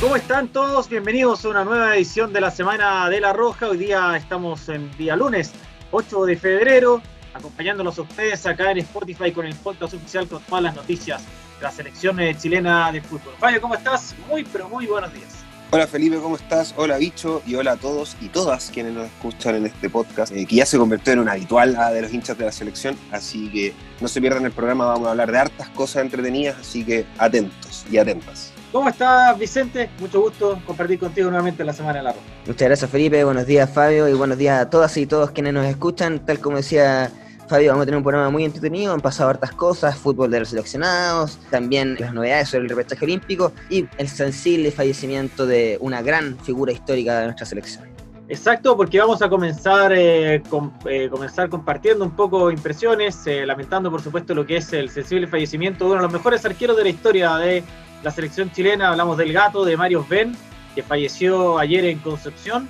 ¿Cómo están todos? Bienvenidos a una nueva edición de la Semana de la Roja. Hoy día estamos en día lunes, 8 de febrero, acompañándolos ustedes acá en Spotify con el podcast oficial con todas las noticias de la selección chilena de fútbol. Fabio, ¿cómo estás? Muy, pero muy buenos días. Hola Felipe, ¿cómo estás? Hola Bicho y hola a todos y todas quienes nos escuchan en este podcast, eh, que ya se convirtió en un habitual ah, de los hinchas de la selección, así que no se pierdan el programa, vamos a hablar de hartas cosas entretenidas, así que atentos y atentas. ¿Cómo estás, Vicente? Mucho gusto compartir contigo nuevamente la Semana de la Roja. Muchas gracias, Felipe. Buenos días, Fabio, y buenos días a todas y todos quienes nos escuchan. Tal como decía Fabio, vamos a tener un programa muy entretenido, han pasado hartas cosas, fútbol de los seleccionados, también las novedades sobre el repechaje olímpico y el sensible fallecimiento de una gran figura histórica de nuestra selección. Exacto, porque vamos a comenzar, eh, eh, comenzar compartiendo un poco impresiones, eh, lamentando por supuesto lo que es el sensible fallecimiento de uno de los mejores arqueros de la historia de la selección chilena. Hablamos del gato de Mario Ben, que falleció ayer en Concepción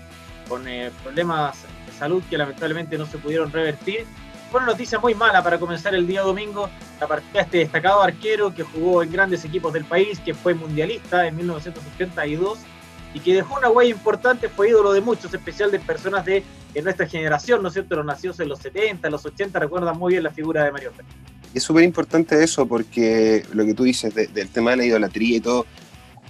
con problemas de salud que lamentablemente no se pudieron revertir fue una noticia muy mala para comenzar el día domingo, la partida de este destacado arquero que jugó en grandes equipos del país, que fue mundialista en 1982 y que dejó una huella importante, fue ídolo de muchos, especial de personas de, nuestra generación, ¿no es cierto? Los nacidos en los 70, los 80, recuerdan muy bien la figura de Mario Pérez. Es súper importante eso porque lo que tú dices del tema de la idolatría y todo,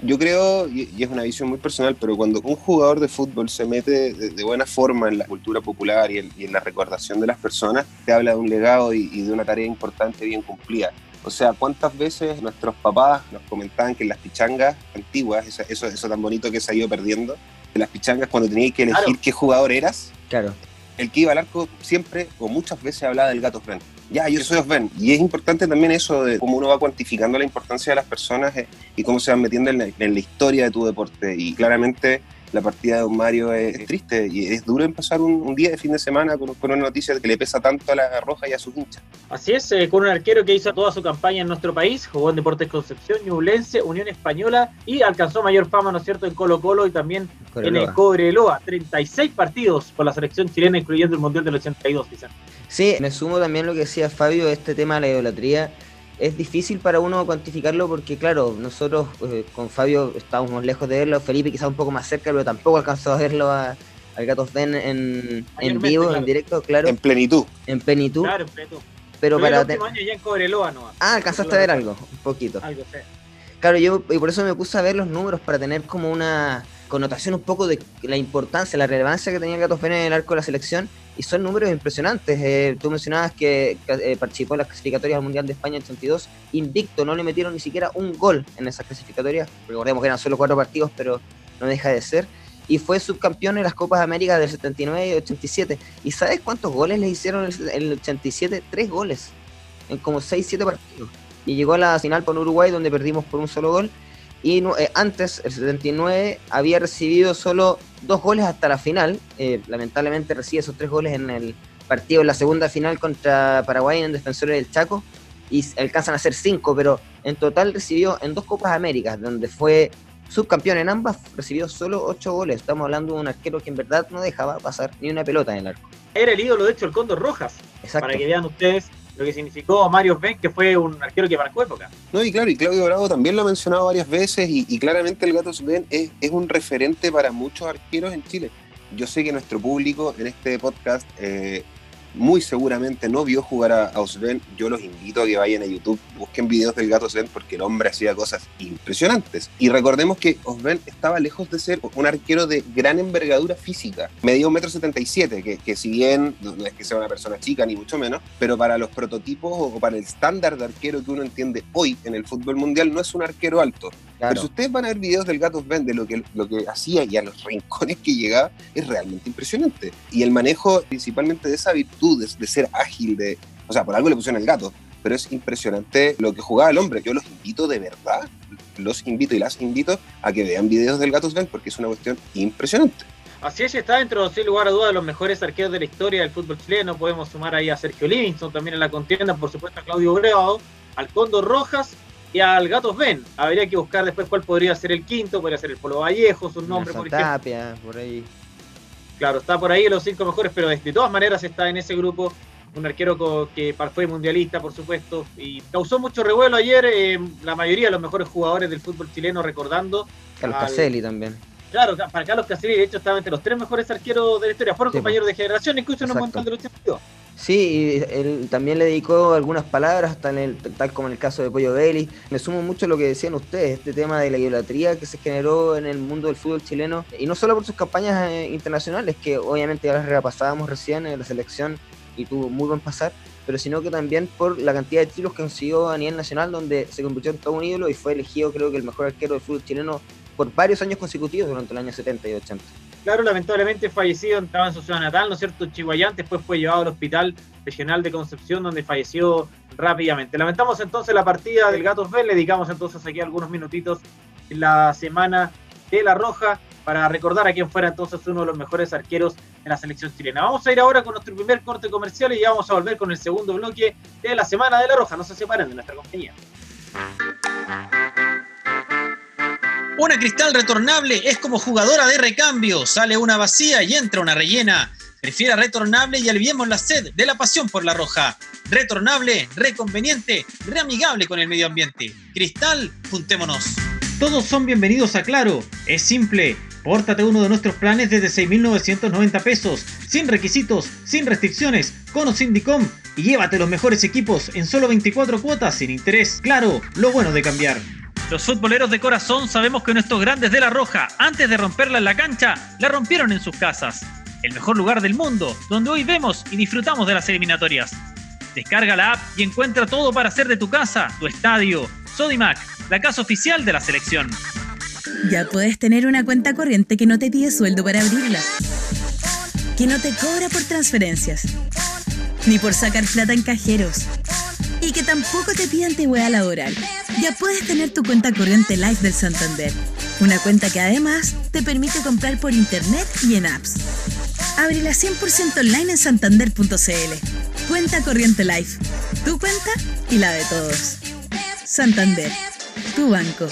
yo creo, y, es una visión muy personal, pero cuando un jugador de fútbol se mete de, buena forma en la cultura popular y en, la recordación de las personas, te habla de un legado y, de una tarea importante bien cumplida. O sea, ¿cuántas veces nuestros papás nos comentaban que en las pichangas antiguas, eso, eso, tan bonito que se ha ido perdiendo, en las pichangas cuando tenías que elegir qué jugador eras, claro. El que iba al arco siempre o muchas veces hablaba del gato Fren ya, yo soy Osven. Y es importante también eso de cómo uno va cuantificando la importancia de las personas eh, y cómo se van metiendo en la, historia de tu deporte. Y claramente la partida de Don Mario es, triste y es duro empezar un, día de fin de semana con, una noticia que le pesa tanto a la Roja y a sus hinchas. Así es, eh, con un arquero que hizo toda su campaña en nuestro país, jugó en Deportes Concepción, Ñublense, Unión Española y alcanzó mayor fama, ¿no es cierto?, en Colo Colo y también en el Cobreloa. 36 partidos por la selección chilena, incluyendo el Mundial del 82, quizás. Sí, me sumo también lo que decía Fabio, este tema de la idolatría. Es difícil para uno cuantificarlo porque, claro, nosotros eh, con Fabio estábamos lejos de verlo, Felipe quizás un poco más cerca, pero tampoco alcanzó a verlo a, al Gatos Ben en, en vivo, en directo, claro. En plenitud. En plenitud. Claro, en plenitud. Pero, para. El último año ya en Cobreloa no. Ah, alcanzaste a ver algo, un poquito. Algo, sí. Claro, yo y por eso me puse a ver los números para tener como una connotación un poco de la importancia, la relevancia que tenía el Gatos Ben en el arco de la selección y son números impresionantes. Eh, tú mencionabas que eh, participó en las clasificatorias Mundial de España en 82, invicto, no le metieron ni siquiera un gol en esas clasificatorias. Recordemos que eran solo cuatro partidos, pero no deja de ser. Y fue subcampeón en las Copas América del 79 y 87. ¿Y sabes cuántos goles le hicieron en el 87? Tres goles, en como 6-7 partidos. Y llegó a la final por Uruguay, donde perdimos por un solo gol y eh, antes, el 79, había recibido solo dos goles hasta la final. Eh, lamentablemente recibe esos tres goles en el partido en la segunda final contra Paraguay en Defensores del Chaco y alcanzan a ser cinco, pero en total recibió en dos Copas Américas, donde fue subcampeón en ambas, recibió solo ocho goles. Estamos hablando de un arquero que en verdad no dejaba pasar ni una pelota en el arco. Era el ídolo, de hecho, el Condor Rojas. Para que vean ustedes lo que significó Mario Ben, que fue un arquero que marcó época. No, y claro, y Claudio Bravo también lo ha mencionado varias veces, y, claramente el Gato Ben es, es, un referente para muchos arqueros en Chile. Yo sé que nuestro público en este podcast eh, muy seguramente no vio jugar a, Osven, yo los invito a que vayan a YouTube, busquen videos del gato Osven porque el hombre hacía cosas impresionantes. Y recordemos que Osven estaba lejos de ser un arquero de gran envergadura física. Medía un metro setenta y siete, que si bien no es que sea una persona chica ni mucho menos, pero para los prototipos o para el estándar de arquero que uno entiende hoy en el fútbol mundial no es un arquero alto. Pero si ustedes van a ver videos del gato Osven de lo que, lo que hacía y a los rincones que llegaba, es realmente impresionante. Y el manejo principalmente de esa virtud de, ser ágil, de, o sea, por algo le pusieron el gato, pero es impresionante lo que jugaba el hombre. Yo los invito de verdad, los invito y las invito a que vean videos del Gato Sven porque es una cuestión impresionante. Así es, está dentro, sin lugar a dudas, de los mejores arqueros de la historia del fútbol chileno. Podemos sumar ahí a Sergio Livingston también en la contienda, por supuesto a Claudio Brevado, al Condor Rojas y al Gatos Ben. Habría que buscar después cuál podría ser el quinto, podría ser el Polo Vallejo, su nombre, por ejemplo. por ahí. Claro, está por ahí los cinco mejores, pero de todas maneras está en ese grupo un arquero que fue mundialista, por supuesto, y causó mucho revuelo ayer. Eh, la mayoría de los mejores jugadores del fútbol chileno recordando. Carlos Caselli también. Claro, para Carlos Caselli, de hecho, estaba entre los tres mejores arqueros de la historia. Fueron compañeros de generación, incluso en un montón de los Sí, él también le dedicó algunas palabras, tal, tal como en el caso de Pollo Belli. Me sumo mucho a lo que decían ustedes, este tema de la idolatría que se generó en el mundo del fútbol chileno, y no solo por sus campañas eh, internacionales, que obviamente ya las repasábamos recién en la selección y tuvo muy buen pasar, pero sino que también por la cantidad de títulos que consiguió a nivel nacional, donde se convirtió en todo un ídolo y fue elegido creo que el mejor arquero del fútbol chileno por varios años consecutivos durante el año 70 y 80. Claro, lamentablemente fallecido, estaba en su ciudad natal, ¿no es cierto? Chihuayán, después fue llevado al Hospital Regional de Concepción, donde falleció rápidamente. Lamentamos entonces la partida del Gatos B, le dedicamos entonces aquí algunos minutitos en la semana de La Roja para recordar a quién fuera entonces uno de los mejores arqueros en la selección chilena. Vamos a ir ahora con nuestro primer corte comercial y ya vamos a volver con el segundo bloque de la semana de La Roja. No se separen de nuestra compañía. Una cristal retornable es como jugadora de recambio. Sale una vacía y entra una rellena. Prefiera retornable y aliviemos la sed de la pasión por la roja. Retornable, reconveniente, reamigable con el medio ambiente. Cristal, juntémonos. Todos son bienvenidos a Claro. Es simple. Pórtate uno de nuestros planes desde 6.990 pesos, sin requisitos, sin restricciones, con o sin DICOM y llévate los mejores equipos en solo 24 cuotas sin interés. Claro, lo bueno de cambiar. Los futboleros de corazón sabemos que nuestros grandes de la Roja, antes de romperla en la cancha, la rompieron en sus casas. El mejor lugar del mundo, donde hoy vemos y disfrutamos de las eliminatorias. Descarga la app y encuentra todo para hacer de tu casa, tu estadio. Sodimac, la casa oficial de la selección. Ya puedes tener una cuenta corriente que no te pide sueldo para abrirla. Que no te cobra por transferencias. Ni por sacar plata en cajeros y que tampoco te pide antigüedad laboral. Ya puedes tener tu cuenta corriente Live del Santander. Una cuenta que además te permite comprar por internet y en apps. Ábrela 100% online en santander.cl. Cuenta corriente Live. Tu cuenta y la de todos. Santander. Tu banco.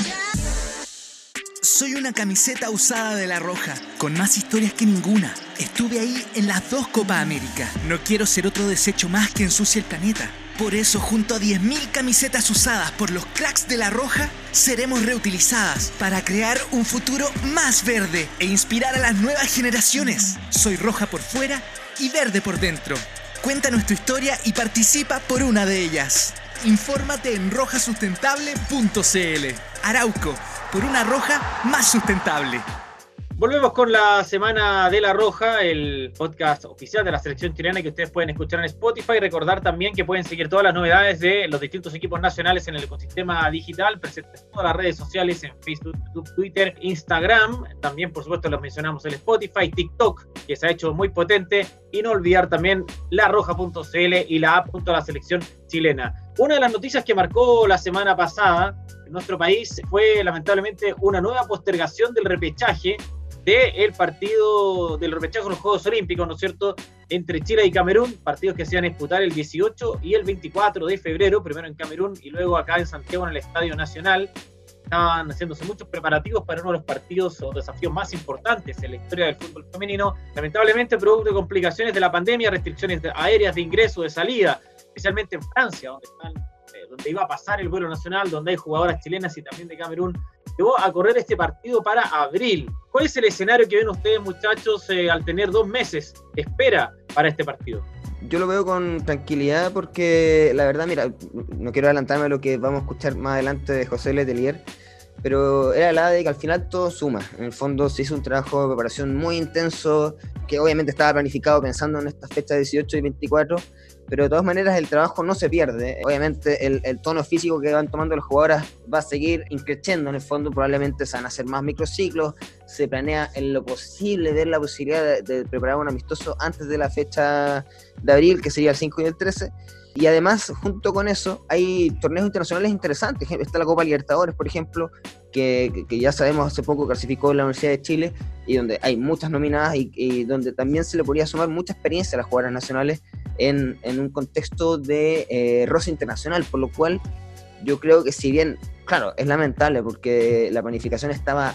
Soy una camiseta usada de La Roja, con más historias que ninguna. Estuve ahí en las dos Copa América. No quiero ser otro desecho más que ensucie el planeta. Por eso, junto a 10.000 camisetas usadas por los cracks de La Roja, seremos reutilizadas para crear un futuro más verde e inspirar a las nuevas generaciones. Soy roja por fuera y verde por dentro. Cuenta nuestra historia y participa por una de ellas. Infórmate en rojasustentable.cl. Arauco, por una roja más sustentable. Volvemos con la Semana de la Roja, el podcast oficial de la selección chilena que ustedes pueden escuchar en Spotify. Recordar también que pueden seguir todas las novedades de los distintos equipos nacionales en el ecosistema digital, presentes en todas las redes sociales, en Facebook, Twitter, Instagram. También, por supuesto, los mencionamos el Spotify, TikTok, que se ha hecho muy potente. Y no olvidar también la roja.cl y la app junto a la selección chilena. Una de las noticias que marcó la semana pasada en nuestro país fue lamentablemente una nueva postergación del repechaje del partido del repechaje de los Juegos Olímpicos, ¿no es cierto?, entre Chile y Camerún, partidos que se iban a disputar el 18 y el 24 de febrero, primero en Camerún y luego acá en Santiago en el Estadio Nacional. Estaban haciéndose muchos preparativos para uno de los partidos o desafíos más importantes en la historia del fútbol femenino. Lamentablemente, producto de complicaciones de la pandemia, restricciones aéreas de ingreso, de salida, especialmente en Francia, están donde iba a pasar el vuelo nacional, donde hay jugadoras chilenas y también de Camerún, llevó a correr este partido para abril. ¿Cuál es el escenario que ven ustedes, muchachos, eh, al tener dos meses espera para este partido? Yo lo veo con tranquilidad porque la verdad, mira, no quiero adelantarme a lo que vamos a escuchar más adelante de José Letelier, pero era la de que al final todo suma. En el fondo se hizo un trabajo de preparación muy intenso, que obviamente estaba planificado pensando en estas fechas 18 y 24, pero de todas maneras el trabajo no se pierde. Obviamente el, tono físico que van tomando los jugadores va a seguir increciendo en el fondo, probablemente se van a hacer más microciclos, se planea en lo posible ver la posibilidad de, preparar un amistoso antes de la fecha de abril, que sería el 5 y el 13. Y además, junto con eso, hay torneos internacionales interesantes. Está la Copa Libertadores, por ejemplo, que, ya sabemos hace poco clasificó la Universidad de Chile y donde hay muchas nominadas y, donde también se le podría sumar mucha experiencia a las jugadoras nacionales en, un contexto de eh, roce internacional, por lo cual yo creo que si bien, claro, es lamentable porque la planificación estaba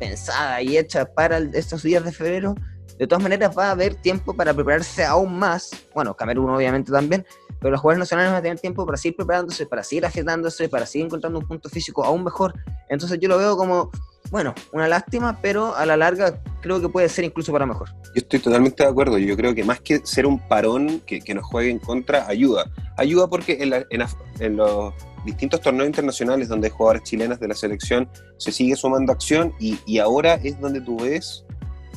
pensada y hecha para estos días de febrero, de todas maneras va a haber tiempo para prepararse aún más. Bueno, Camerún obviamente también, pero los jugadores nacionales van a tener tiempo para seguir preparándose, para seguir afiatándose, para seguir encontrando un punto físico aún mejor. Entonces yo lo veo como, bueno, una lástima, pero a la larga creo que puede ser incluso para mejor. Yo estoy totalmente de acuerdo. Yo creo que más que ser un parón que, que nos juegue en contra, ayuda. Ayuda porque en, la, en, en los distintos torneos internacionales donde hay jugadores chilenas de la selección se sigue sumando acción y, y ahora es donde tú ves,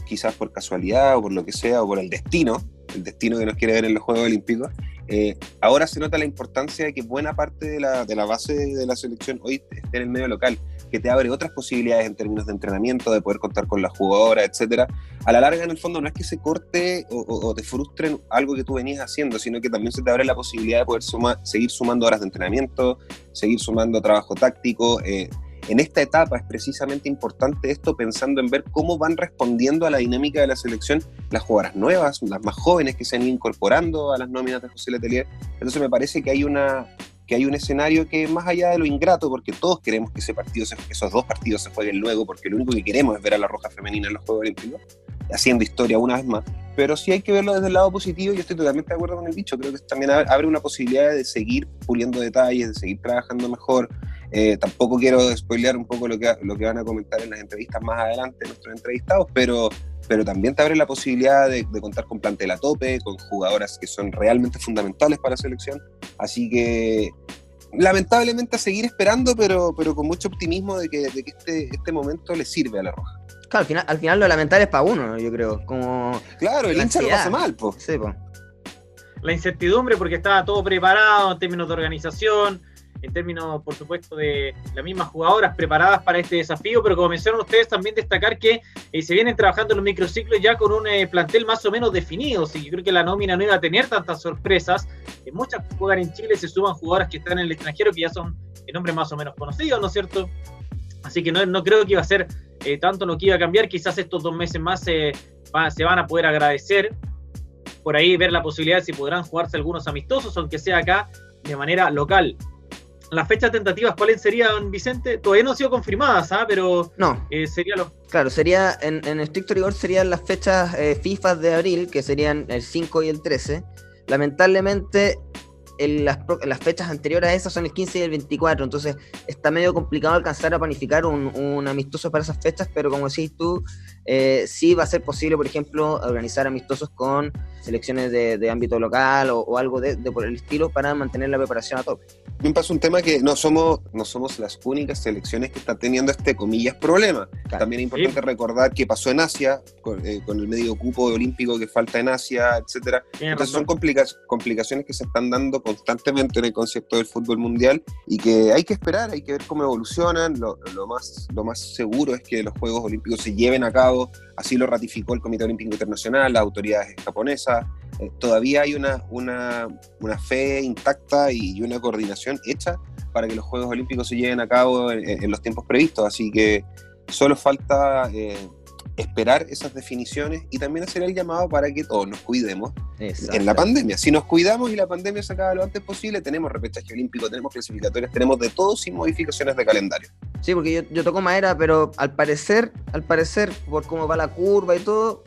quizás por casualidad o por lo que sea, o por el destino, el destino que nos quiere ver en los Juegos Olímpicos, eh, ahora se nota la importancia de que buena parte de la, de la base de la selección hoy esté en el medio local, que te abre otras posibilidades en términos de entrenamiento, de poder contar con las jugadoras, etcétera. A la larga, en el fondo, no es que se corte o, o, o te frustren algo que tú venías haciendo, sino que también se te abre la posibilidad de poder seguir sumando horas de entrenamiento, seguir sumando trabajo táctico. Eh, en esta etapa es precisamente importante esto pensando en ver cómo van respondiendo a la dinámica de la selección las jugadoras nuevas, las más jóvenes que se han ido incorporando a las nóminas de José Letelier. Entonces me parece que hay una que hay un escenario que más allá de lo ingrato, porque todos queremos que ese partido se, esos dos partidos se jueguen luego, porque lo único que queremos es ver a la Roja Femenina en los Juegos Olímpicos, haciendo historia una vez más, pero sí hay que verlo desde el lado positivo y estoy totalmente de acuerdo con el dicho, creo que también abre una posibilidad de seguir puliendo detalles, de seguir trabajando mejor, eh, tampoco quiero spoilear un poco lo que, lo que van a comentar en las entrevistas más adelante nuestros entrevistados, pero, pero también te abre la posibilidad de, de, contar con plantel a tope, con jugadoras que son realmente fundamentales para la selección. Así que lamentablemente a seguir esperando, pero, pero con mucho optimismo de que, de que este, este momento le sirve a la Roja. Claro, al final, al final lo lamentable es para uno, yo creo. Como claro, el hincha lo pasa mal, po. Sí, po. La incertidumbre porque estaba todo preparado en términos de organización, en términos, por supuesto, de las mismas jugadoras preparadas para este desafío, pero como mencionaron ustedes, también destacar que eh, se vienen trabajando los microciclos ya con un eh, plantel más o menos definido, y yo creo que la nómina no iba a tener tantas sorpresas. Eh, muchas que juegan en Chile se suman jugadoras que están en el extranjero, que ya son nombres más o menos conocidos, ¿no es cierto? Así que no, no creo que iba a ser tanto lo que iba a cambiar, quizás estos dos meses más va, se van a poder agradecer, por ahí ver la posibilidad de si podrán jugarse algunos amistosos, aunque sea acá de manera local las fechas tentativas, ¿cuáles serían, Vicente? Todavía no han sido confirmadas, ¿ah? pero no. Eh, sería lo... Claro, sería en, en estricto rigor serían las fechas eh, FIFA de abril, que serían el 5 y el 13. Lamentablemente, en las, las, fechas anteriores a esas son el 15 y el 24, entonces está medio complicado alcanzar a planificar un, un amistoso para esas fechas, pero como decís tú, eh, sí va a ser posible, por ejemplo, organizar amistosos con selecciones de, de ámbito local o, o algo de, de, por el estilo para mantener la preparación a tope. Me pasa un tema que no somos, no somos las únicas selecciones que están teniendo este, comillas, problema. Claro. También es importante sí. recordar que pasó en Asia, con, eh, con, el medio cupo olímpico que falta en Asia, etcétera. Entonces razón. son complica complicaciones que se están dando constantemente en el concepto del fútbol mundial y que hay que esperar, hay que ver cómo evolucionan. Lo, lo más, lo más seguro es que los Juegos Olímpicos se lleven a cabo así lo ratificó el Comité Olímpico Internacional, las autoridades japonesas. Eh, todavía hay una, una, una, fe intacta y una coordinación hecha para que los Juegos Olímpicos se lleven a cabo en, los tiempos previstos, así que solo falta eh, esperar esas definiciones y también hacer el llamado para que todos nos cuidemos en la pandemia. Si nos cuidamos y la pandemia se acaba lo antes posible, tenemos repechaje olímpico, tenemos clasificatorias, tenemos de todo sin modificaciones de calendario. Sí, porque yo, yo toco madera, pero al parecer, al parecer, por cómo va la curva y todo,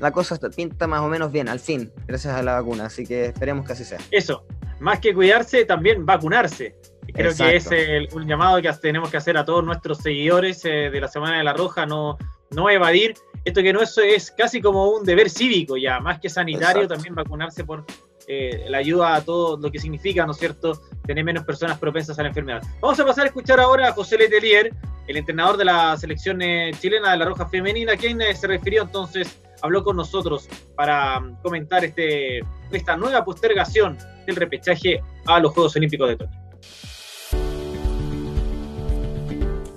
la cosa pinta más o menos bien, al fin, gracias a la vacuna. Así que esperemos que así sea. Eso, más que cuidarse, también vacunarse. Creo Exacto. que es el, un llamado que tenemos que hacer a todos nuestros seguidores eh, de la Semana de la Roja, no, no evadir esto que no es, es casi como un deber cívico ya, más que sanitario, Exacto. también vacunarse por eh, la ayuda a todo lo que significa, ¿no es cierto?, tener menos personas propensas a la enfermedad. Vamos a pasar a escuchar ahora a José Letelier, el entrenador de la selección eh, chilena de la Roja Femenina, quien eh, se refirió entonces, habló con nosotros para um, comentar este, esta nueva postergación del repechaje a los Juegos Olímpicos de Tokio.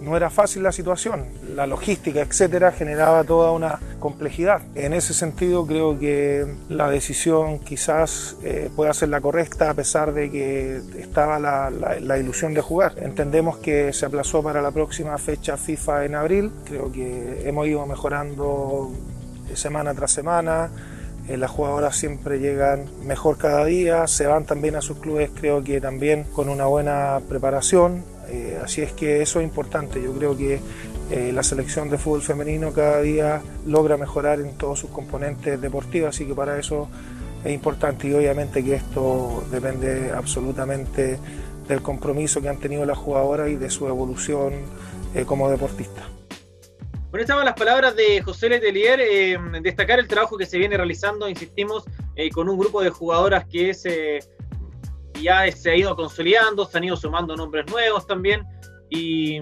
No era fácil la situación, la logística, etcétera, generaba toda una complejidad. En ese sentido, creo que la decisión quizás eh, pueda ser la correcta a pesar de que estaba la, ilusión de jugar. Entendemos que se aplazó para la próxima fecha FIFA en abril. Creo que hemos ido mejorando semana tras semana. Eh, las jugadoras siempre llegan mejor cada día, se van también a sus clubes, creo que también con una buena preparación. Eh, así es que eso es importante. Yo creo que eh, la selección de fútbol femenino cada día logra mejorar en todos sus componentes deportivos, así que para eso es importante y obviamente que esto depende absolutamente del compromiso que han tenido las jugadoras y de su evolución eh, como deportista. Bueno, estaban las palabras de José Letelier, eh, destacar el trabajo que se viene realizando, insistimos, eh, con un grupo de jugadoras que ya se ha ido consolidando, se han ido sumando nombres nuevos también, y,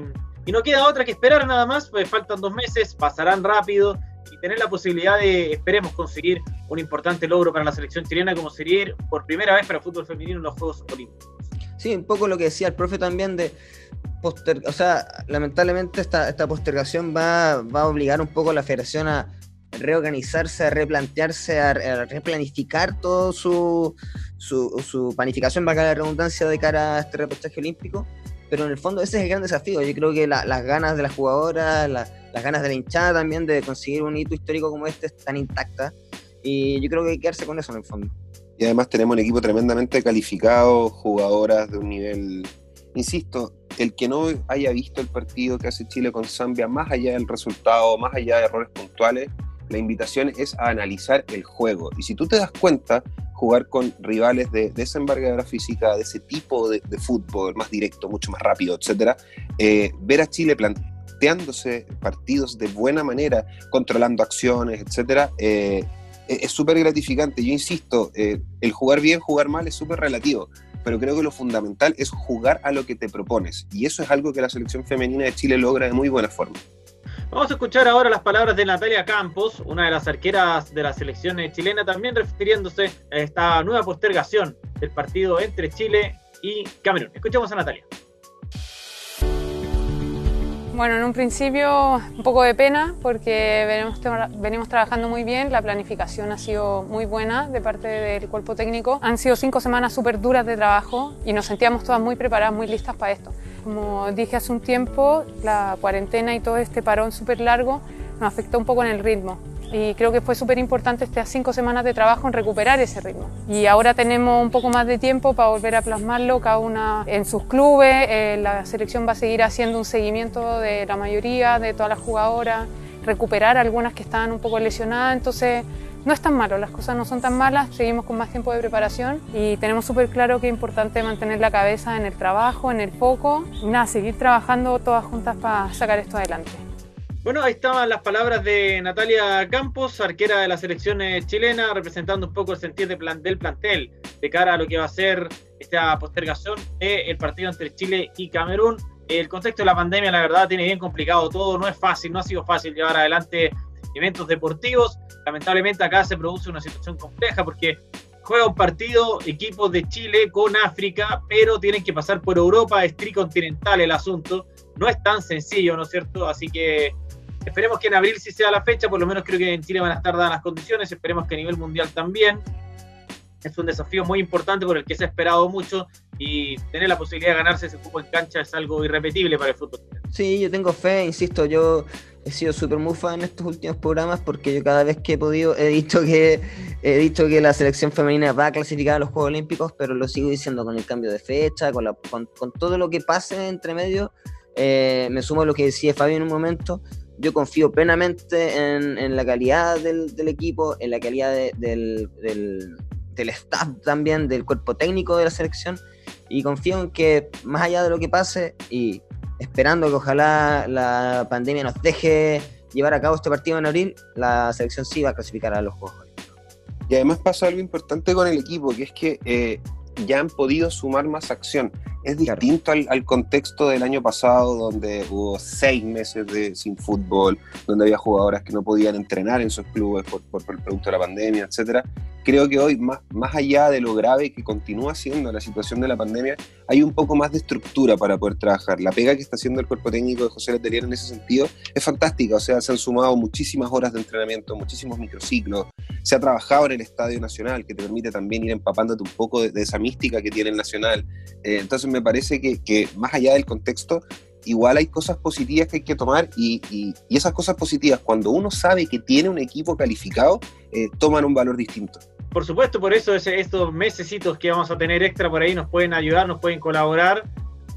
no queda otra que esperar nada más, pues faltan dos meses, pasarán rápido, y tener la posibilidad de, esperemos, conseguir un importante logro para la selección chilena, como sería por primera vez para el fútbol femenino en los Juegos Olímpicos. Sí, un poco lo que decía el profe también de poster, o sea, lamentablemente esta, esta postergación va, va a obligar un poco a la federación a reorganizarse, a replantearse, a, replanificar todo su, su, su planificación, valga la redundancia, de cara a este repechaje olímpico. Pero en el fondo ese es el gran desafío. Yo creo que las ganas de las jugadoras, las ganas de la hinchada también de conseguir un hito histórico como este están intactas. Y yo creo que hay que quedarse con eso en el fondo. Y además tenemos un equipo tremendamente calificado, jugadoras de un nivel, insisto, el que no haya visto el partido que hace Chile con Zambia, más allá del resultado, más allá de errores puntuales, la invitación es a analizar el juego. Y si tú te das cuenta, jugar con rivales de, esa envergadura física, de ese tipo de, fútbol más directo, mucho más rápido, etcétera, eh, ver a Chile planteándose partidos de buena manera, controlando acciones, etcétera, eh, es súper gratificante. Yo insisto, eh, el jugar bien, jugar mal es súper relativo, pero creo que lo fundamental es jugar a lo que te propones. Y eso es algo que la selección femenina de Chile logra de muy buena forma. Vamos a escuchar ahora las palabras de Natalia Campos, una de las arqueras de la selección chilena, también refiriéndose a esta nueva postergación del partido entre Chile y Camerún. Escuchemos a Natalia. Bueno, en un principio un poco de pena porque venimos, venimos, trabajando muy bien, la planificación ha sido muy buena de parte del cuerpo técnico. Han sido cinco semanas súper duras de trabajo y nos sentíamos todas muy preparadas, muy listas para esto. Como dije hace un tiempo, la cuarentena y todo este parón súper largo nos afectó un poco en el ritmo. Y creo que fue súper importante estas cinco semanas de trabajo en recuperar ese ritmo. Y ahora tenemos un poco más de tiempo para volver a plasmarlo cada una en sus clubes, eh, la selección va a seguir haciendo un seguimiento de la mayoría, de todas las jugadoras, recuperar algunas que estaban un poco lesionadas, entonces no es tan malo, las cosas no son tan malas, seguimos con más tiempo de preparación y tenemos súper claro que es importante mantener la cabeza en el trabajo, en el foco y nada, seguir trabajando todas juntas para sacar esto adelante. Bueno, ahí estaban las palabras de Natalia Campos, arquera de la selección chilena, representando un poco el sentir del plantel de cara a lo que va a ser esta postergación del partido entre Chile y Camerún. El contexto de la pandemia, la verdad, tiene bien complicado todo, no es fácil, no ha sido fácil llevar adelante eventos deportivos. Lamentablemente acá se produce una situación compleja porque juega un partido equipos de Chile con África, pero tienen que pasar por Europa, es tricontinental el asunto. No es tan sencillo, ¿no es cierto? Así que Esperemos que en abril sí sea la fecha, por lo menos creo que en Chile van a estar dadas las condiciones, esperemos que a nivel mundial también. Es un desafío muy importante por el que se ha esperado mucho y tener la posibilidad de ganarse ese cupo en cancha es algo irrepetible para el fútbol. Sí, yo tengo fe, insisto, yo he sido súper mufa en estos últimos programas porque yo cada vez que he podido he dicho que he dicho que la selección femenina va a clasificar a los Juegos Olímpicos, pero lo sigo diciendo con el cambio de fecha, con, con, todo lo que pase entre medio. Eh, me sumo a lo que decía Fabio en un momento yo confío plenamente en, la calidad del, equipo, en la calidad del, staff también, del cuerpo técnico de la selección, y confío en que más allá de lo que pase, y esperando que ojalá la pandemia nos deje llevar a cabo este partido en abril, la selección sí va a clasificar a los Juegos Y además pasa algo importante con el equipo, que es que eh, ya han podido sumar más acción. Es distinto al, contexto del año pasado, donde hubo seis meses de, sin fútbol, donde había jugadoras que no podían entrenar en sus clubes por, por, el producto de la pandemia, etcétera. Creo que hoy, más, más allá de lo grave que continúa siendo la situación de la pandemia, hay un poco más de estructura para poder trabajar. La pega que está haciendo el cuerpo técnico de José Letelier en ese sentido es fantástica. O sea, se han sumado muchísimas horas de entrenamiento, muchísimos microciclos. Se ha trabajado en el Estadio Nacional, que te permite también ir empapándote un poco de, esa mística que tiene el Nacional. Eh, entonces, me parece que, más allá del contexto, igual hay cosas positivas que hay que tomar y, esas cosas positivas, cuando uno sabe que tiene un equipo calificado, eh, toman un valor distinto. Por supuesto, por eso estos mesecitos que vamos a tener extra por ahí nos pueden ayudar, nos pueden colaborar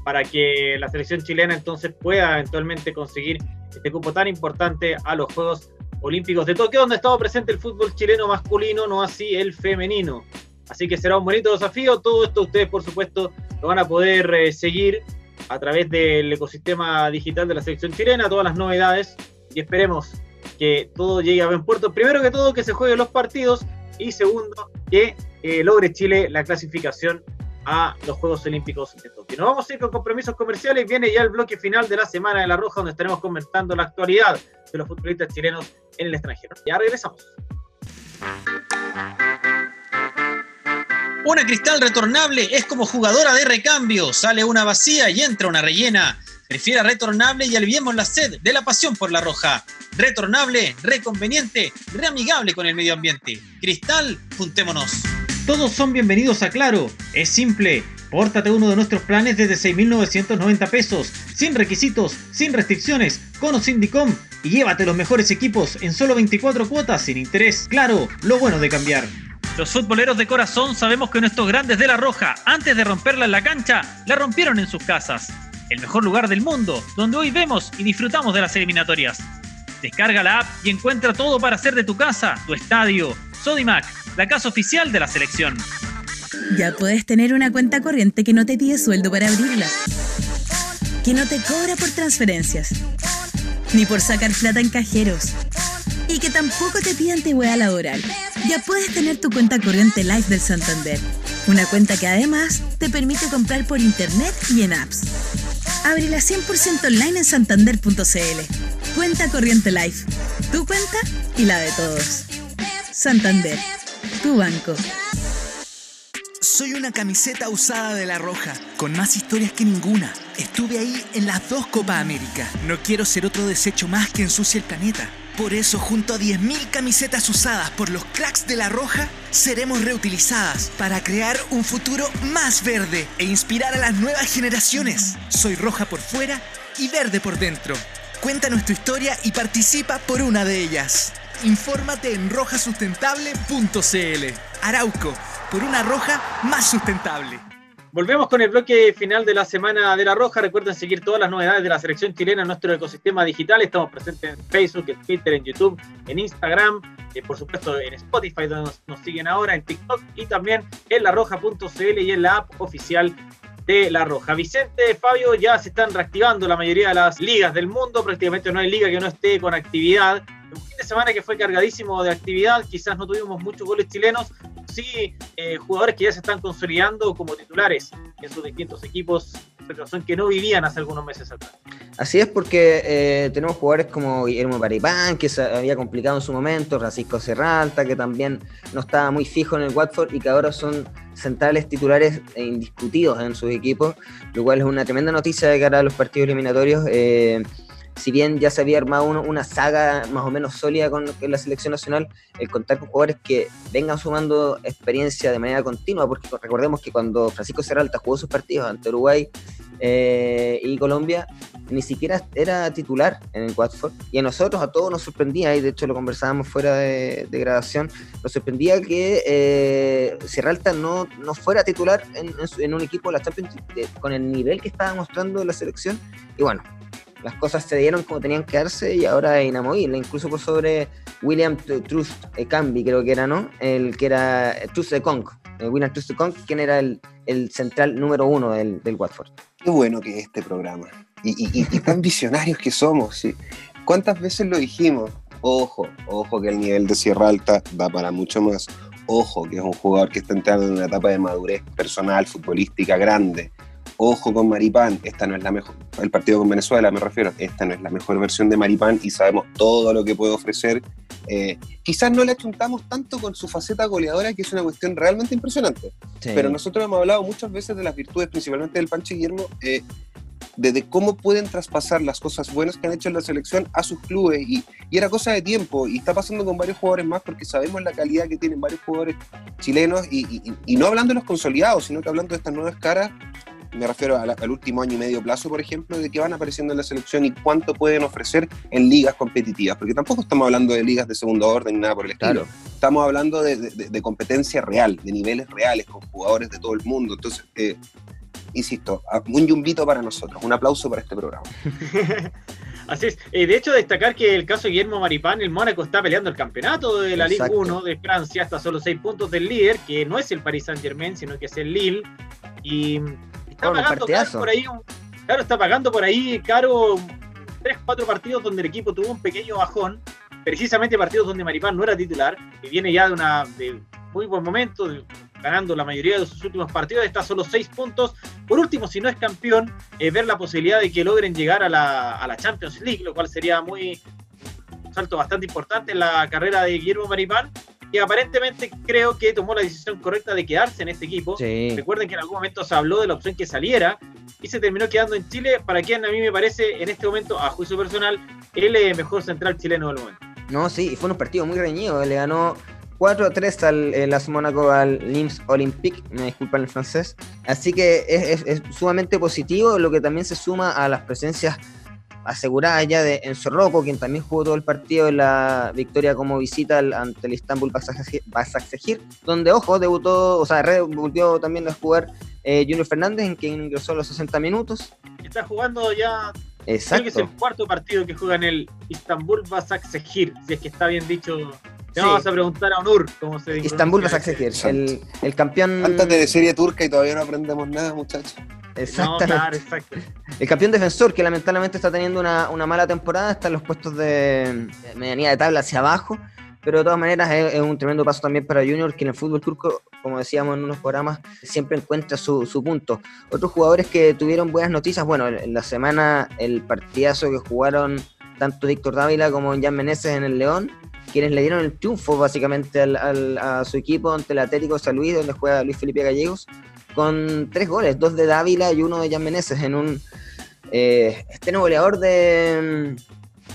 para que la selección chilena entonces pueda eventualmente conseguir este cupo tan importante a los Juegos Olímpicos de Tokio, donde ha estado presente el fútbol chileno masculino, no así el femenino. Así que será un bonito desafío. Todo esto ustedes, por supuesto, lo van a poder eh, seguir a través del ecosistema digital de la selección chilena, todas las novedades y esperemos que todo llegue a buen puerto. Primero que todo, que se jueguen los partidos y segundo, que eh, logre Chile la clasificación a los Juegos Olímpicos de Tokio. Nos vamos a ir con compromisos comerciales. Viene ya el bloque final de la Semana de la Roja, donde estaremos comentando la actualidad de los futbolistas chilenos en el extranjero. Ya regresamos. Una cristal retornable es como jugadora de recambio. Sale una vacía y entra una rellena. Prefiera retornable y aliviemos la sed de la pasión por la roja. Retornable, reconveniente, reamigable con el medio ambiente. Cristal, juntémonos. Todos son bienvenidos a Claro. Es simple. Pórtate uno de nuestros planes desde 6.990 pesos, sin requisitos, sin restricciones, con o sin DICOM y llévate los mejores equipos en solo 24 cuotas sin interés. Claro, lo bueno de cambiar. Los futboleros de corazón sabemos que nuestros grandes de la Roja, antes de romperla en la cancha, la rompieron en sus casas. El mejor lugar del mundo, donde hoy vemos y disfrutamos de las eliminatorias. Descarga la app y encuentra todo para hacer de tu casa, tu estadio. Sodimac, la casa oficial de la selección. Ya puedes tener una cuenta corriente que no te pide sueldo para abrirla. Que no te cobra por transferencias. Ni por sacar plata en cajeros. Y que tampoco te pide antigüedad laboral ya puedes tener tu cuenta corriente Live del Santander. Una cuenta que además te permite comprar por internet y en apps. Ábrela 100% online en santander.cl. Cuenta corriente Live. Tu cuenta y la de todos. Santander. Tu banco. Soy una camiseta usada de La Roja, con más historias que ninguna. Estuve ahí en las dos Copa América. No quiero ser otro desecho más que ensucie el planeta. Por eso, junto a 10.000 camisetas usadas por los cracks de La Roja, seremos reutilizadas para crear un futuro más verde e inspirar a las nuevas generaciones. Soy roja por fuera y verde por dentro. Cuenta nuestra historia y participa por una de ellas. Infórmate en rojasustentable.cl. Arauco, por una roja más sustentable. Volvemos con el bloque final de la Semana de la Roja. Recuerden seguir todas las novedades de la selección chilena en nuestro ecosistema digital. Estamos presentes en Facebook, en Twitter, en YouTube, en Instagram, y por supuesto en Spotify, donde nos, siguen ahora, en TikTok y también en larroja.cl y en la app oficial de La Roja. Vicente, Fabio, ya se están reactivando la mayoría de las ligas del mundo. Prácticamente no hay liga que no esté con actividad. Un fin de semana que fue cargadísimo de actividad. Quizás no tuvimos muchos goles chilenos, sí eh, jugadores que ya se están consolidando como titulares en sus distintos equipos, son que no vivían hace algunos meses atrás. Así es porque eh, tenemos jugadores como Guillermo Paripán, que se había complicado en su momento, Francisco Serralta, que también no estaba muy fijo en el Watford y que ahora son centrales titulares e indiscutidos en sus equipos, lo cual es una tremenda noticia de cara a los partidos eliminatorios. Eh, si bien ya se había armado una saga más o menos sólida con la selección nacional, el contar con jugadores que vengan sumando experiencia de manera continua, porque recordemos que cuando Francisco Serralta jugó sus partidos ante Uruguay eh, y Colombia, ni siquiera era titular en el Watford, y a nosotros, a todos nos sorprendía, y de hecho lo conversábamos fuera de, grabación, nos sorprendía que eh, Serralta no, no fuera titular en, un equipo de la Champions con el nivel que estaba mostrando la selección, y bueno, las cosas se dieron como tenían que darse y ahora es inamovible, incluso por sobre William Trust Cambi, creo que era, ¿no? El que era Trust de Kong, William Trust de Kong, quien era el, central número uno del, del, Watford. Qué bueno que es este programa. Y, tan visionarios que somos, sí. ¿Cuántas veces lo dijimos? Ojo, ojo que el nivel de Sierra Alta da para mucho más. Ojo que es un jugador que está entrando en una etapa de madurez personal, futbolística grande ojo con Maripán, esta no es la mejor, el partido con Venezuela me refiero, esta no es la mejor versión de Maripán y sabemos todo lo que puede ofrecer. Eh, quizás no le achuntamos tanto con su faceta goleadora, que es una cuestión realmente impresionante, pero nosotros hemos hablado muchas veces de las virtudes, principalmente del Panche Guillermo, eh, de, cómo pueden traspasar las cosas buenas que han hecho en la selección a sus clubes y, era cosa de tiempo y está pasando con varios jugadores más porque sabemos la calidad que tienen varios jugadores chilenos y, y no hablando de los consolidados, sino que hablando de estas nuevas caras me refiero al, último año y medio plazo, por ejemplo, de que van apareciendo en la selección y cuánto pueden ofrecer en ligas competitivas, porque tampoco estamos hablando de ligas de segundo orden ni nada por el estilo. Estamos hablando de, competencia real, de niveles reales, con jugadores de todo el mundo. Entonces, eh, insisto, un yumbito para nosotros, un aplauso para este programa. Así es. Eh, de hecho, destacar que el caso de Guillermo Maripán, el Mónaco está peleando el campeonato de la Ligue 1 de Francia, hasta solo seis puntos del líder, que no es el Paris Saint Germain, sino que es el Lille. Y está pagando caro por ahí, claro, está pagando por ahí caro tres, cuatro partidos donde el equipo tuvo un pequeño bajón, precisamente partidos donde Maripán no era titular, que viene ya de una de muy buen momento, ganando la mayoría de sus últimos partidos, está solo seis puntos. Por último, si no es campeón, eh, ver la posibilidad de que logren llegar a la, a la Champions League, lo cual sería muy un salto bastante importante en la carrera de Guillermo Maripán que aparentemente creo que tomó la decisión correcta de quedarse en este equipo. Recuerden que en algún momento se habló de la opción que saliera y se terminó quedando en Chile, para quien a mí me parece en este momento, a juicio personal, el eh, mejor central chileno del momento. No, sí, fue un partido muy reñido, le ganó 4 a 3 al el AS Mónaco al Nims Olympique, me disculpan el francés. Así que es, sumamente positivo, lo que también se suma a las presencias asegurada ya de Enzo Rocco, quien también jugó todo el partido en la victoria como visita ante el Istanbul Basaksehir, donde, ojo, debutó, o sea, volvió también a jugar eh, Junior Fernández, en quien ingresó a los 60 minutos. Está jugando ya, Exacto. creo que es el cuarto partido que juega en el Istanbul Basaksehir, si es que está bien dicho le vamos a preguntar a Onur cómo se dice. Istanbul Basaksehir, el, el campeón. Antes de serie turca y todavía no aprendemos nada, muchachos. Exactamente. El campeón defensor, que lamentablemente está teniendo una, mala temporada, está en los puestos de medianía de tabla hacia abajo, pero de todas maneras es, un tremendo paso también para Junior, que en el fútbol turco, como decíamos en unos programas, siempre encuentra su, punto. Otros jugadores que tuvieron buenas noticias, bueno, en la semana el partidazo que jugaron tanto Víctor Dávila como Jan Meneses en el León, quienes le dieron el triunfo básicamente a su equipo ante el Atlético San Luis, donde juega Luis Felipe Gallegos, con tres goles, dos de Dávila y uno de Jan Meneses en un eh, este goleador de,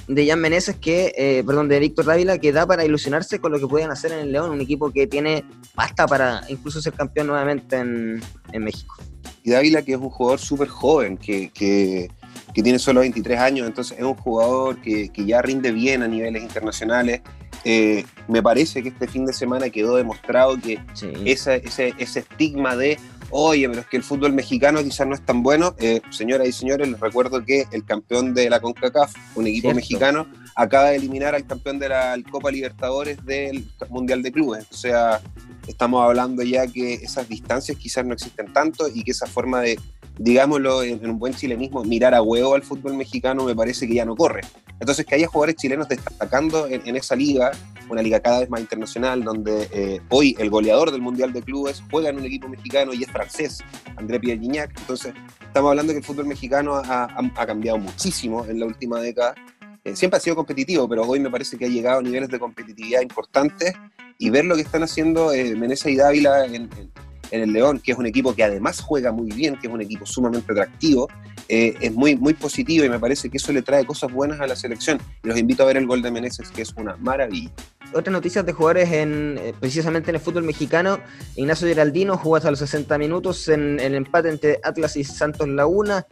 de Jan Meneses que, eh, perdón, de Víctor Dávila que da para ilusionarse con lo que pueden hacer en el León, un equipo que tiene pasta para incluso ser campeón nuevamente en, México. Y Dávila que es un jugador súper joven, que, que, tiene solo 23 años, entonces es un jugador que, que ya rinde bien a niveles internacionales. Eh, me parece que este fin de semana quedó demostrado que ese, ese estigma de oye, pero es que el fútbol mexicano quizás no es tan bueno. Eh, señoras y señores, les recuerdo que el campeón de la CONCACAF, un equipo mexicano, acaba de eliminar al campeón de la Copa Libertadores del Mundial de Clubes. O sea, estamos hablando ya que esas distancias quizás no existen tanto y que esa forma de digámoslo en, un buen chilenismo, mirar a huevo al fútbol mexicano me parece que ya no corre. Entonces, que haya jugadores chilenos destacando en, esa liga, una liga cada vez más internacional, donde eh, hoy el goleador del Mundial de Clubes juega en un equipo mexicano y es francés, André Pierre Gignac. Entonces, estamos hablando que el fútbol mexicano ha, cambiado muchísimo en la última década. Eh, siempre ha sido competitivo, pero hoy me parece que ha llegado a niveles de competitividad importantes y ver lo que están haciendo eh, Menezes y Dávila en en el León, que es un equipo que además juega muy bien, que es un equipo sumamente atractivo, eh, es muy, muy positivo y me parece que eso le trae cosas buenas a la selección. Y los invito a ver el gol de Meneses, que es una maravilla. Otras noticias de jugadores en, eh, precisamente en el fútbol mexicano. Ignacio Geraldino jugó hasta los 60 minutos en, el empate entre Atlas y Santos Laguna.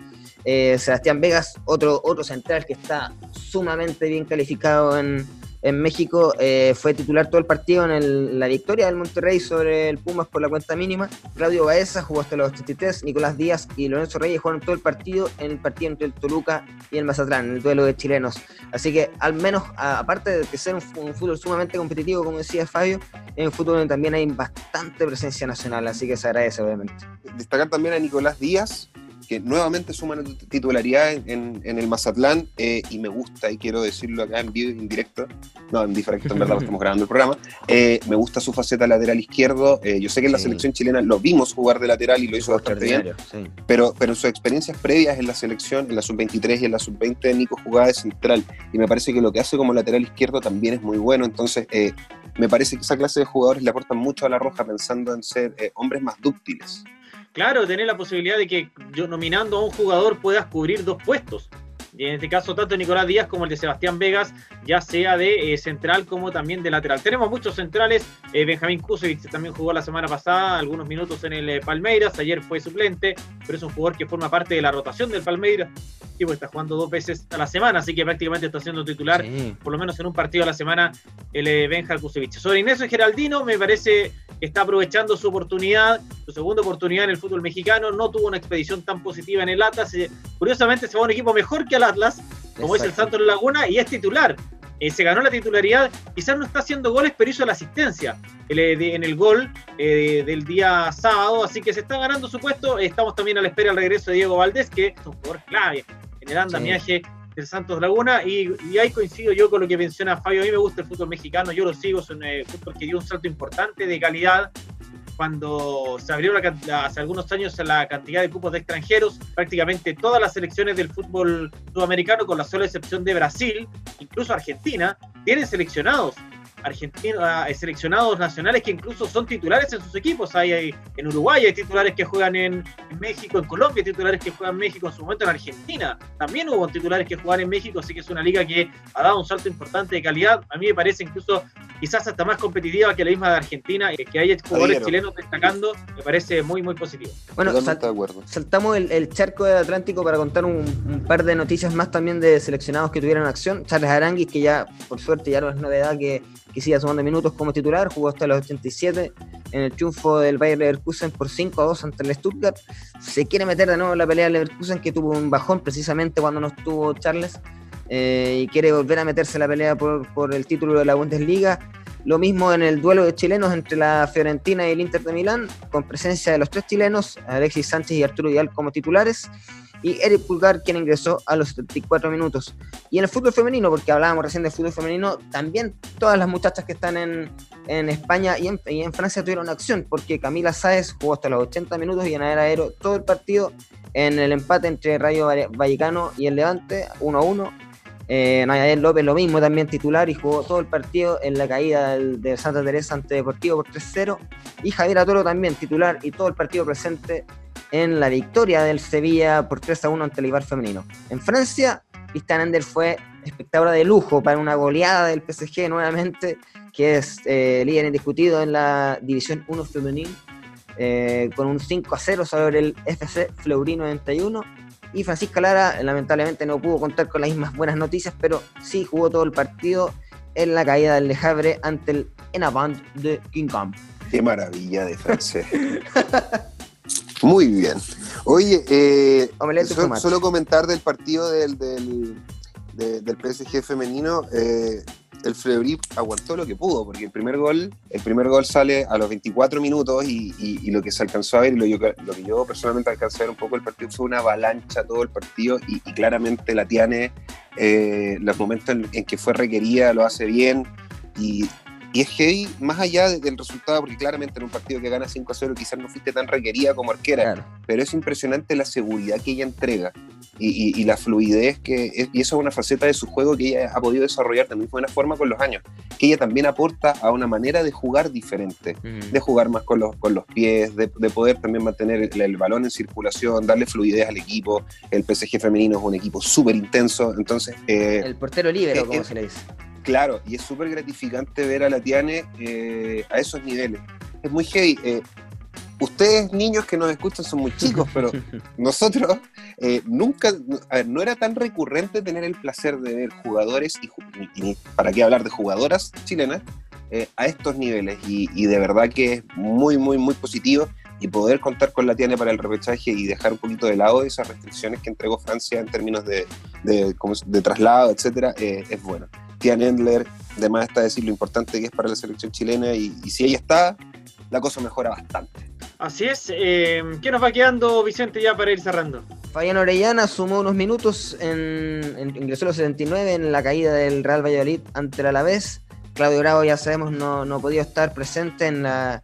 Eh, Sebastián Vegas, otro, otro central que está sumamente bien calificado en, en México eh, fue titular todo el partido en la victoria del Monterrey sobre el Pumas por la cuenta mínima. Claudio Baeza jugó hasta los 83, Nicolás Díaz y Lorenzo Reyes jugaron todo el partido en el partido entre el Toluca y el Mazatlán, en el duelo de chilenos. Así que al menos, aparte de ser un, fútbol sumamente competitivo, como decía Fabio, en el fútbol también hay bastante presencia nacional, así que se agradece obviamente. Destacar también a Nicolás Díaz, que nuevamente suma titularidad en, el Mazatlán eh, y me gusta, y quiero decirlo acá en vivo, en directo, no, en diferente, en verdad, estamos grabando el programa, eh, me gusta su faceta lateral izquierdo, eh, yo sé que en la selección chilena lo vimos jugar de lateral y lo hizo bastante bien, pero, pero en sus experiencias previas en la selección, en la sub-23 y en la sub-20, Nico jugaba de central y me parece que lo que hace como lateral izquierdo también es muy bueno, entonces me parece que esa clase de jugadores le aportan mucho a la Roja pensando en ser hombres más dúctiles. Claro, tener la posibilidad de que yo nominando a un jugador puedas cubrir dos puestos. Y en este caso, tanto Nicolás Díaz como el de Sebastián Vegas, ya sea de eh, central como también de lateral. Tenemos muchos centrales. Eh, Benjamín Kusevich también jugó la semana pasada algunos minutos en el eh, Palmeiras. Ayer fue suplente, pero es un jugador que forma parte de la rotación del Palmeiras. Y pues está jugando dos veces a la semana, así que prácticamente está siendo titular, por lo menos en un partido a la semana, el Benjamín Kusevich. Sobre Inés Geraldino, me parece que está aprovechando su oportunidad, su segunda oportunidad en el fútbol mexicano. No tuvo una expedición tan positiva en el Atlas. Curiosamente, se va a un equipo mejor que el Atlas, como es el Santos Laguna, y es titular. Eh, se ganó la titularidad, quizás no está haciendo goles, pero hizo la asistencia eh, en el gol eh, del día sábado, así que se está ganando su puesto. Estamos también a la espera del regreso de Diego Valdés, que es un jugador clave en el andamiaje del Santos Laguna, y, ahí coincido yo con lo que menciona Fabio. A mí me gusta el fútbol mexicano, yo lo sigo, es un fútbol que dio un salto importante de calidad cuando se abrió hace algunos años la cantidad de cupos de extranjeros, prácticamente todas las selecciones del fútbol sudamericano, con la sola excepción de Brasil, incluso Argentina, tienen seleccionados argentinos, ah, seleccionados nacionales que incluso son titulares en sus equipos. Hay, en Uruguay hay titulares que juegan en, México, en Colombia hay titulares que juegan en México, en su momento en Argentina. También hubo titulares que juegan en México, así que es una liga que ha dado un salto importante de calidad. A mí me parece incluso quizás hasta más competitiva que la misma de Argentina, y que haya jugadores chilenos destacando, me parece muy, muy positivo. Bueno, saltamos el, charco del Atlántico para contar un, par de noticias más también de seleccionados que tuvieron acción. Charles Aranguis, que ya, por suerte, ya no es novedad que que sigue sumando minutos como titular, jugó hasta los 87 en el triunfo del Bayer Leverkusen por 5 a 2 ante el Stuttgart. Se quiere meter de nuevo en la pelea del Leverkusen, que tuvo un bajón precisamente cuando no estuvo Charles, eh, y quiere volver a meterse en la pelea por, por el título de la Bundesliga. Lo mismo en el duelo de chilenos entre la Fiorentina y el Inter de Milán, con presencia de los tres chilenos, Alexis Sánchez y Arturo Vidal como titulares y Eric Pulgar, quien ingresó a los 74 minutos. Y en el fútbol femenino, porque hablábamos recién de fútbol femenino, también todas las muchachas que están en, en España y en, y en, Francia tuvieron acción, porque Camila Sáez jugó hasta los 80 minutos y Anaera Aero todo el partido en el empate entre Rayo Vallecano y el Levante, 1 a 1. Eh, López lo mismo, también titular y jugó todo el partido en la caída del, de Santa Teresa ante Deportivo por 3-0. Y Javier Atoro también titular y todo el partido presente en la victoria del Sevilla por 3 a 1 ante el Ibar femenino. En Francia, Cristian Ender fue espectadora de lujo para una goleada del PSG nuevamente, que es eh, líder indiscutido en la División 1 femenil, eh, con un 5 a 0 sobre el FC Fleury 91. Y Francisca Lara lamentablemente no pudo contar con las mismas buenas noticias, pero sí jugó todo el partido en la caída del Le Havre ante el Enavant de King Camp. Qué maravilla de francés. Muy bien. Oye, eh, solo comentar del partido del, del, del PSG femenino. Eh, el Fleury aguantó lo que pudo, porque el primer gol, el primer gol sale a los 24 minutos y, lo que se alcanzó a ver, y lo, lo, que yo personalmente alcancé a ver un poco el partido fue una avalancha todo el partido y, claramente la Tiane, eh, los momentos en, que fue requerida lo hace bien y, y es heavy, más allá del resultado, porque claramente en un partido que gana 5 a 0 quizás no fuiste tan requerida como arquera, pero es impresionante la seguridad que ella entrega y, la fluidez que y eso es una faceta de su juego que ella ha podido desarrollar de buena forma con los años, que ella también aporta a una manera de jugar diferente, de jugar más con los, con los pies, de, poder también mantener el, balón en circulación, darle fluidez al equipo. El PSG femenino es un equipo súper intenso, entonces... Eh, el portero libre, como se le dice. Claro, y es súper gratificante ver a la Tiane eh, a esos niveles. Es muy heavy. Eh, ustedes, niños que nos escuchan, son muy chicos, pero nosotros eh, nunca, a ver, no era tan recurrente tener el placer de ver jugadores, y, para qué hablar de jugadoras chilenas, a estos niveles. Y, de verdad que es muy, muy, muy positivo. Y poder contar con la Tiane para el repechaje y dejar un poquito de lado esas restricciones que entregó Francia en términos de, de, de traslado, etcétera, es bueno. Tian Endler, además está decir lo importante que es para la selección chilena y, si ella está, la cosa mejora bastante. Así es. Eh, ¿Qué nos va quedando, Vicente, ya para ir cerrando? Fabián Orellana sumó unos minutos, en, ingresó los 79 en la caída del Real Valladolid ante el Alavés. Claudio Bravo, ya sabemos, no, no podía estar presente en la,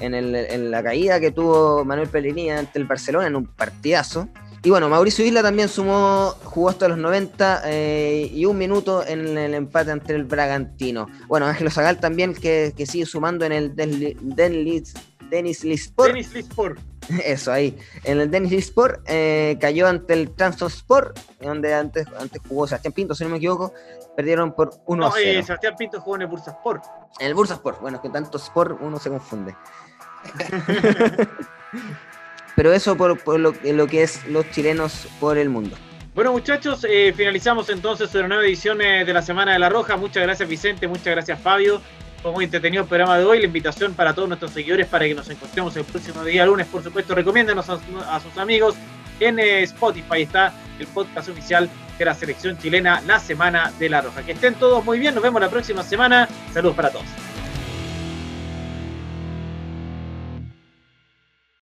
en, en la caída que tuvo Manuel Pellegrini ante el Barcelona en un partidazo. Y bueno, Mauricio Isla también sumó, jugó hasta los 90 eh, y un minuto en el empate ante el Bragantino. Bueno, Ángelo Zagal también que, sigue sumando en el Denis Lisport. Denis Lisport. Eso, ahí. En el Denis Lisport eh, cayó ante el Transport, donde antes, antes jugó Sebastián Pinto, si no me equivoco. Perdieron por 1 no, 0. Eh, Sebastián Pinto jugó en el Bursasport. En el Bursasport, bueno, es que tanto Sport uno se confunde. pero eso por, lo, que es los chilenos por el mundo. Bueno muchachos, eh, finalizamos entonces una nueva edición eh, de la Semana de la Roja. Muchas gracias Vicente, muchas gracias Fabio. Fue muy entretenido el programa de hoy. La invitación para todos nuestros seguidores para que nos encontremos el próximo día lunes, por supuesto, recomiéndenos a, sus amigos. En eh, Spotify está el podcast oficial de la selección chilena, la Semana de la Roja. Que estén todos muy bien, nos vemos la próxima semana. Saludos para todos.